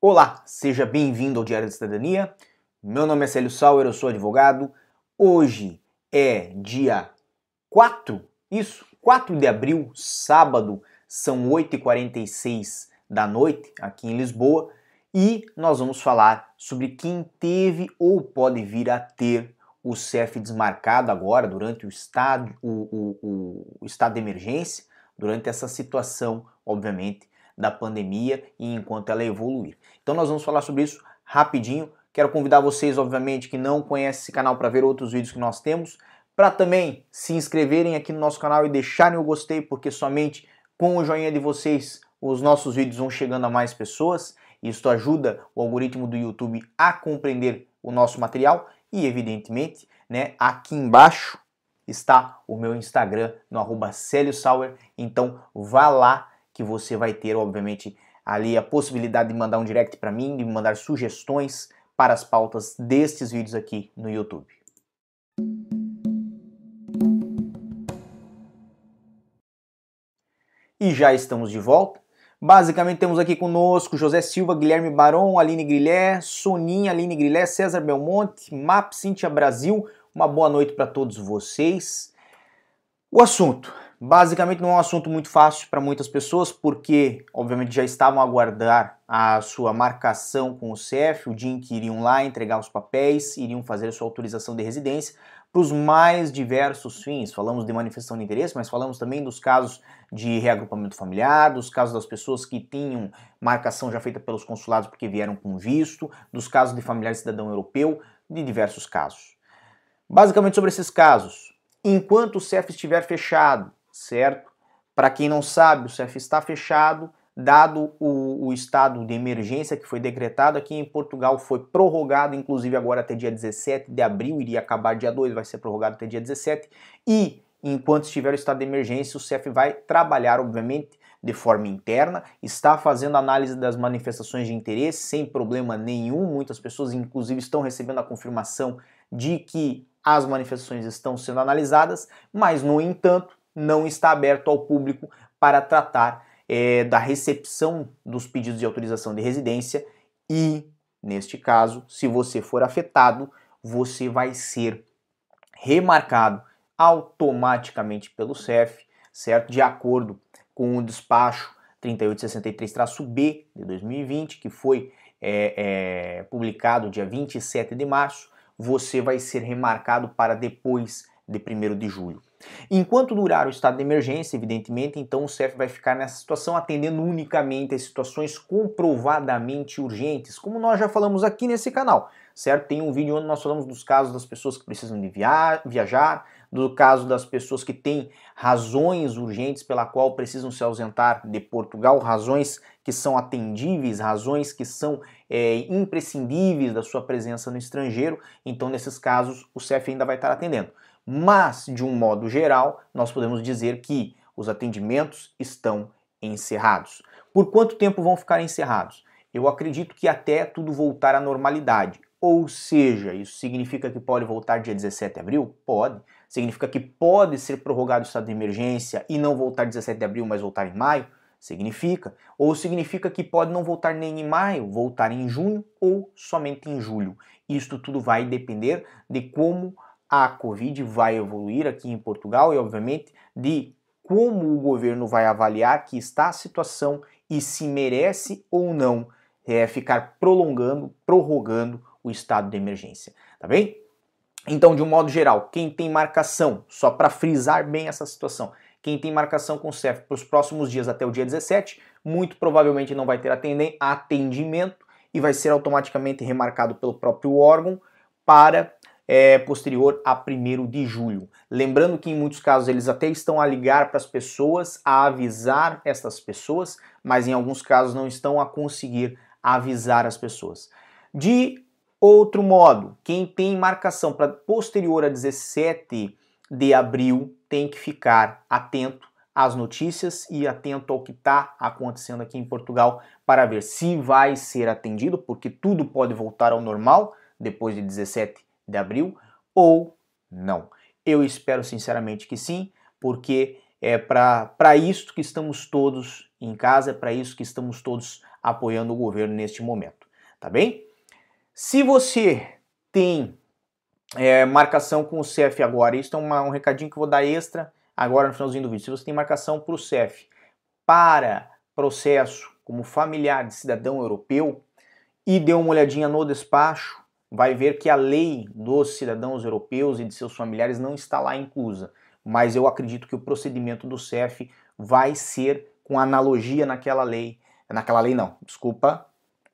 Olá, seja bem-vindo ao Diário da Cidadania. Meu nome é Célio Sauer, eu sou advogado. Hoje é dia 4, isso, 4 de abril, sábado, são 8h46 da noite aqui em Lisboa e nós vamos falar sobre quem teve ou pode vir a ter o CEF desmarcado agora durante o estado, o, o, o estado de emergência, durante essa situação, obviamente, da pandemia e enquanto ela evoluir. Então nós vamos falar sobre isso rapidinho. Quero convidar vocês, obviamente, que não conhecem esse canal para ver outros vídeos que nós temos, para também se inscreverem aqui no nosso canal e deixarem o gostei, porque somente com o joinha de vocês os nossos vídeos vão chegando a mais pessoas. Isso ajuda o algoritmo do YouTube a compreender o nosso material e, evidentemente, né, aqui embaixo está o meu Instagram no arroba Sauer. Então vá lá que você vai ter, obviamente, ali a possibilidade de mandar um direct para mim, de me mandar sugestões para as pautas destes vídeos aqui no YouTube. E já estamos de volta. Basicamente temos aqui conosco José Silva, Guilherme Baron, Aline Grilé, Soninha, Aline Grilé, César Belmonte, Map Cintia Brasil. Uma boa noite para todos vocês. O assunto Basicamente não é um assunto muito fácil para muitas pessoas, porque obviamente já estavam a aguardar a sua marcação com o CEF, o dia em que iriam lá entregar os papéis, iriam fazer a sua autorização de residência, para os mais diversos fins. Falamos de manifestação de interesse, mas falamos também dos casos de reagrupamento familiar, dos casos das pessoas que tinham marcação já feita pelos consulados porque vieram com visto, dos casos de familiar cidadão europeu, de diversos casos. Basicamente sobre esses casos, enquanto o CEF estiver fechado, certo? Para quem não sabe, o CEF está fechado, dado o, o, estado de emergência que foi decretado aqui em Portugal, foi prorrogado, inclusive agora até dia 17 de abril, iria acabar dia 2, vai ser prorrogado até dia 17, e enquanto estiver o estado de emergência, o CEF vai trabalhar, obviamente, de forma interna, está fazendo análise das manifestações de interesse sem problema nenhum. Muitas pessoas, inclusive, estão recebendo a confirmação de que as manifestações estão sendo analisadas, mas, no entanto, não está aberto ao público para tratar é, da recepção dos pedidos de autorização de residência e, neste caso, se você for afetado, você vai ser remarcado automaticamente pelo CEF, certo? De acordo com o despacho 3863-B de 2020, que foi é, é, publicado dia 27 de março, você vai ser remarcado para depois de 1 de julho. Enquanto durar o estado de emergência, evidentemente, então o CEF vai ficar nessa situação atendendo unicamente as situações comprovadamente urgentes, como nós já falamos aqui nesse canal, certo? Tem um vídeo onde nós falamos dos casos das pessoas que precisam de via viajar, do caso das pessoas que têm razões urgentes pela qual precisam se ausentar de Portugal, razões que são atendíveis, razões que são é, imprescindíveis da sua presença no estrangeiro. Então, nesses casos, o CEF ainda vai estar atendendo mas de um modo geral, nós podemos dizer que os atendimentos estão encerrados. Por quanto tempo vão ficar encerrados? Eu acredito que até tudo voltar à normalidade. Ou seja, isso significa que pode voltar dia 17 de abril? Pode. Significa que pode ser prorrogado o estado de emergência e não voltar 17 de abril, mas voltar em maio? Significa. Ou significa que pode não voltar nem em maio, voltar em junho ou somente em julho. Isto tudo vai depender de como a Covid vai evoluir aqui em Portugal e, obviamente, de como o governo vai avaliar que está a situação e se merece ou não é, ficar prolongando, prorrogando o estado de emergência, tá bem? Então, de um modo geral, quem tem marcação, só para frisar bem essa situação, quem tem marcação com o CEF para os próximos dias até o dia 17, muito provavelmente não vai ter atendimento e vai ser automaticamente remarcado pelo próprio órgão para é, posterior a 1 de julho. Lembrando que em muitos casos eles até estão a ligar para as pessoas, a avisar essas pessoas, mas em alguns casos não estão a conseguir avisar as pessoas. De outro modo, quem tem marcação para posterior a 17 de abril tem que ficar atento às notícias e atento ao que está acontecendo aqui em Portugal para ver se vai ser atendido, porque tudo pode voltar ao normal depois de 17 de abril ou não. Eu espero sinceramente que sim, porque é para isso que estamos todos em casa, é para isso que estamos todos apoiando o governo neste momento, tá bem? Se você tem é, marcação com o CEF agora, isso é uma, um recadinho que eu vou dar extra agora no finalzinho do vídeo. Se você tem marcação para o CEF para processo como familiar de cidadão europeu e deu uma olhadinha no despacho, vai ver que a lei dos cidadãos europeus e de seus familiares não está lá inclusa. Mas eu acredito que o procedimento do CEF vai ser com analogia naquela lei, naquela lei não, desculpa,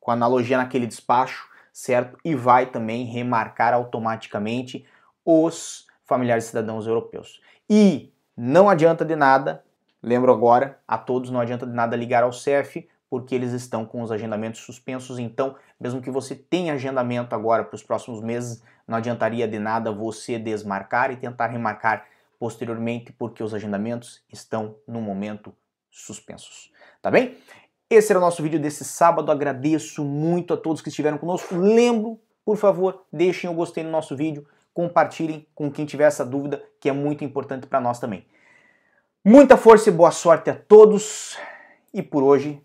com analogia naquele despacho, certo? E vai também remarcar automaticamente os familiares cidadãos europeus. E não adianta de nada, lembro agora a todos, não adianta de nada ligar ao CEF, porque eles estão com os agendamentos suspensos. Então, mesmo que você tenha agendamento agora para os próximos meses, não adiantaria de nada você desmarcar e tentar remarcar posteriormente, porque os agendamentos estão no momento suspensos. Tá bem? Esse era o nosso vídeo desse sábado. Agradeço muito a todos que estiveram conosco. Lembro, por favor, deixem o gostei no nosso vídeo, compartilhem com quem tiver essa dúvida, que é muito importante para nós também. Muita força e boa sorte a todos. E por hoje